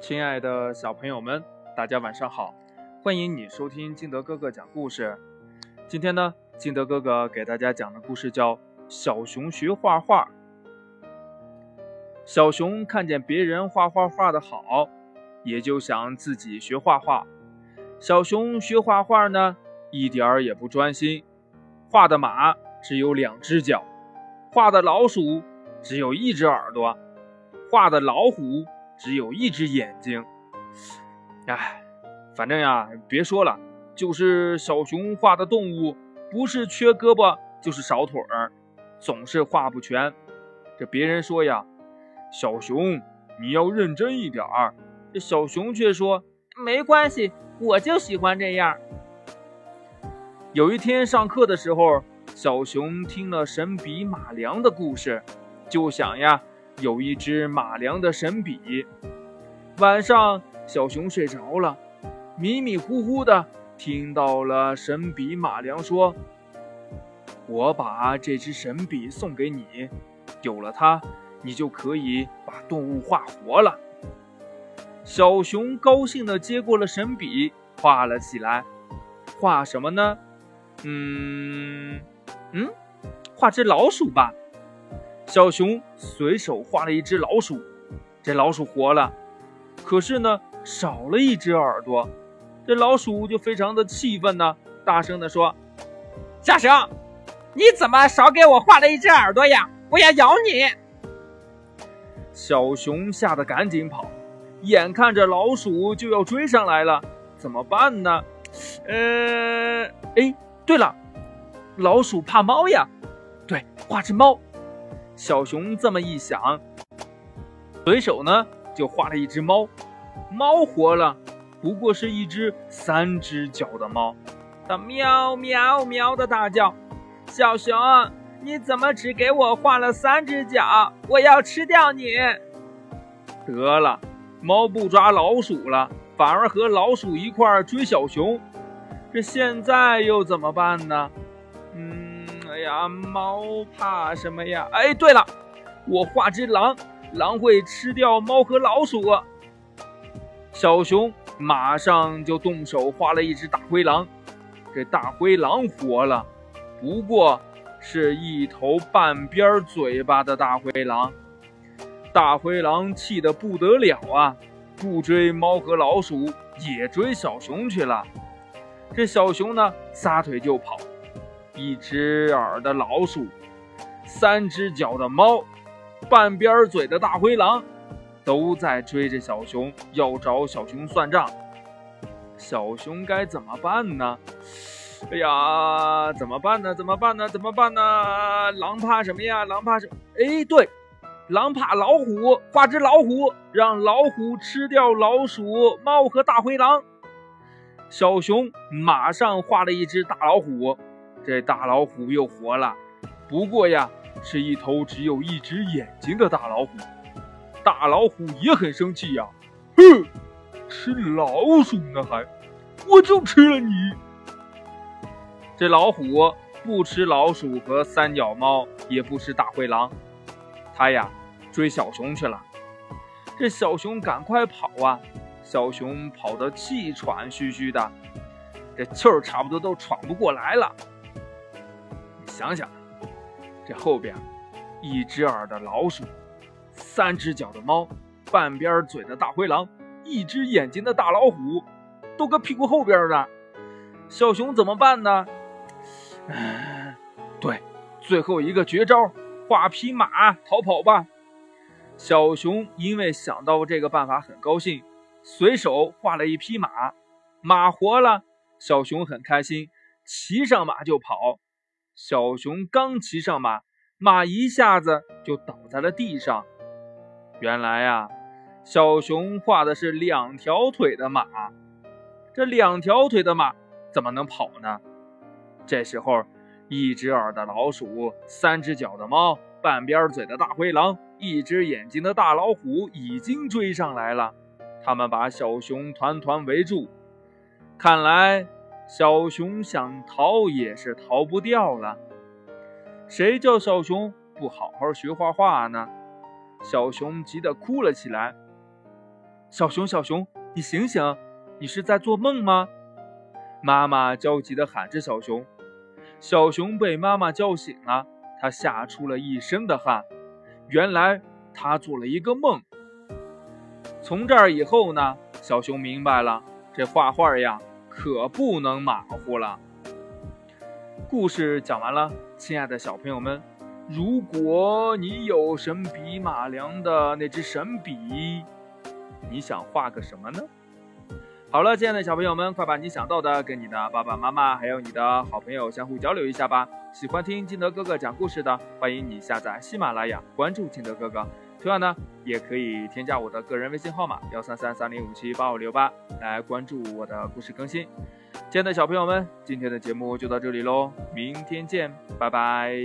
亲爱的小朋友们，大家晚上好！欢迎你收听金德哥哥讲故事。今天呢，金德哥哥给大家讲的故事叫《小熊学画画》。小熊看见别人画画画的好，也就想自己学画画。小熊学画画呢，一点儿也不专心，画的马只有两只脚，画的老鼠只有一只耳朵。画的老虎只有一只眼睛，哎，反正呀，别说了，就是小熊画的动物，不是缺胳膊就是少腿儿，总是画不全。这别人说呀，小熊你要认真一点儿，这小熊却说没关系，我就喜欢这样。有一天上课的时候，小熊听了神笔马良的故事，就想呀。有一支马良的神笔。晚上，小熊睡着了，迷迷糊糊的听到了神笔马良说：“我把这支神笔送给你，有了它，你就可以把动物画活了。”小熊高兴的接过了神笔，画了起来。画什么呢？嗯嗯，画只老鼠吧。小熊随手画了一只老鼠，这老鼠活了，可是呢，少了一只耳朵，这老鼠就非常的气愤呢，大声的说：“小熊，你怎么少给我画了一只耳朵呀？我要咬你！”小熊吓得赶紧跑，眼看着老鼠就要追上来了，怎么办呢？呃，哎，对了，老鼠怕猫呀，对，画只猫。小熊这么一想，随手呢就画了一只猫。猫活了，不过是一只三只脚的猫，它喵喵喵的大叫：“小熊，你怎么只给我画了三只脚？我要吃掉你！”得了，猫不抓老鼠了，反而和老鼠一块追小熊。这现在又怎么办呢？哎呀，猫怕什么呀？哎，对了，我画只狼，狼会吃掉猫和老鼠。小熊马上就动手画了一只大灰狼，这大灰狼活了，不过是一头半边嘴巴的大灰狼。大灰狼气得不得了啊，不追猫和老鼠，也追小熊去了。这小熊呢，撒腿就跑。一只耳的老鼠，三只脚的猫，半边嘴的大灰狼，都在追着小熊，要找小熊算账。小熊该怎么办呢？哎呀，怎么办呢？怎么办呢？怎么办呢？狼怕什么呀？狼怕什？哎，对，狼怕老虎，画只老虎，让老虎吃掉老鼠、猫和大灰狼。小熊马上画了一只大老虎。这大老虎又活了，不过呀，是一头只有一只眼睛的大老虎。大老虎也很生气呀，哼，吃老鼠呢还，我就吃了你。这老虎不吃老鼠和三脚猫，也不吃大灰狼，它呀追小熊去了。这小熊赶快跑啊！小熊跑得气喘吁吁的，这气儿差不多都喘不过来了。想想，这后边，一只耳的老鼠，三只脚的猫，半边嘴的大灰狼，一只眼睛的大老虎，都搁屁股后边呢。小熊怎么办呢？对，最后一个绝招，画匹马逃跑吧。小熊因为想到这个办法很高兴，随手画了一匹马，马活了，小熊很开心，骑上马就跑。小熊刚骑上马，马一下子就倒在了地上。原来呀，小熊画的是两条腿的马，这两条腿的马怎么能跑呢？这时候，一只耳的老鼠，三只脚的猫，半边嘴的大灰狼，一只眼睛的大老虎已经追上来了。他们把小熊团团围住，看来。小熊想逃也是逃不掉了。谁叫小熊不好好学画画呢？小熊急得哭了起来。小熊，小熊，你醒醒，你是在做梦吗？妈妈焦急地喊着小熊。小熊被妈妈叫醒了，他吓出了一身的汗。原来他做了一个梦。从这儿以后呢，小熊明白了，这画画呀可不能马虎了。故事讲完了，亲爱的小朋友们，如果你有神笔马良的那支神笔，你想画个什么呢？好了，亲爱的小朋友们，快把你想到的跟你的爸爸妈妈还有你的好朋友相互交流一下吧。喜欢听金德哥哥讲故事的，欢迎你下载喜马拉雅，关注金德哥哥。同样呢，也可以添加我的个人微信号码幺三三三零五七八五六八来关注我的故事更新。亲爱的小朋友们，今天的节目就到这里喽，明天见，拜拜。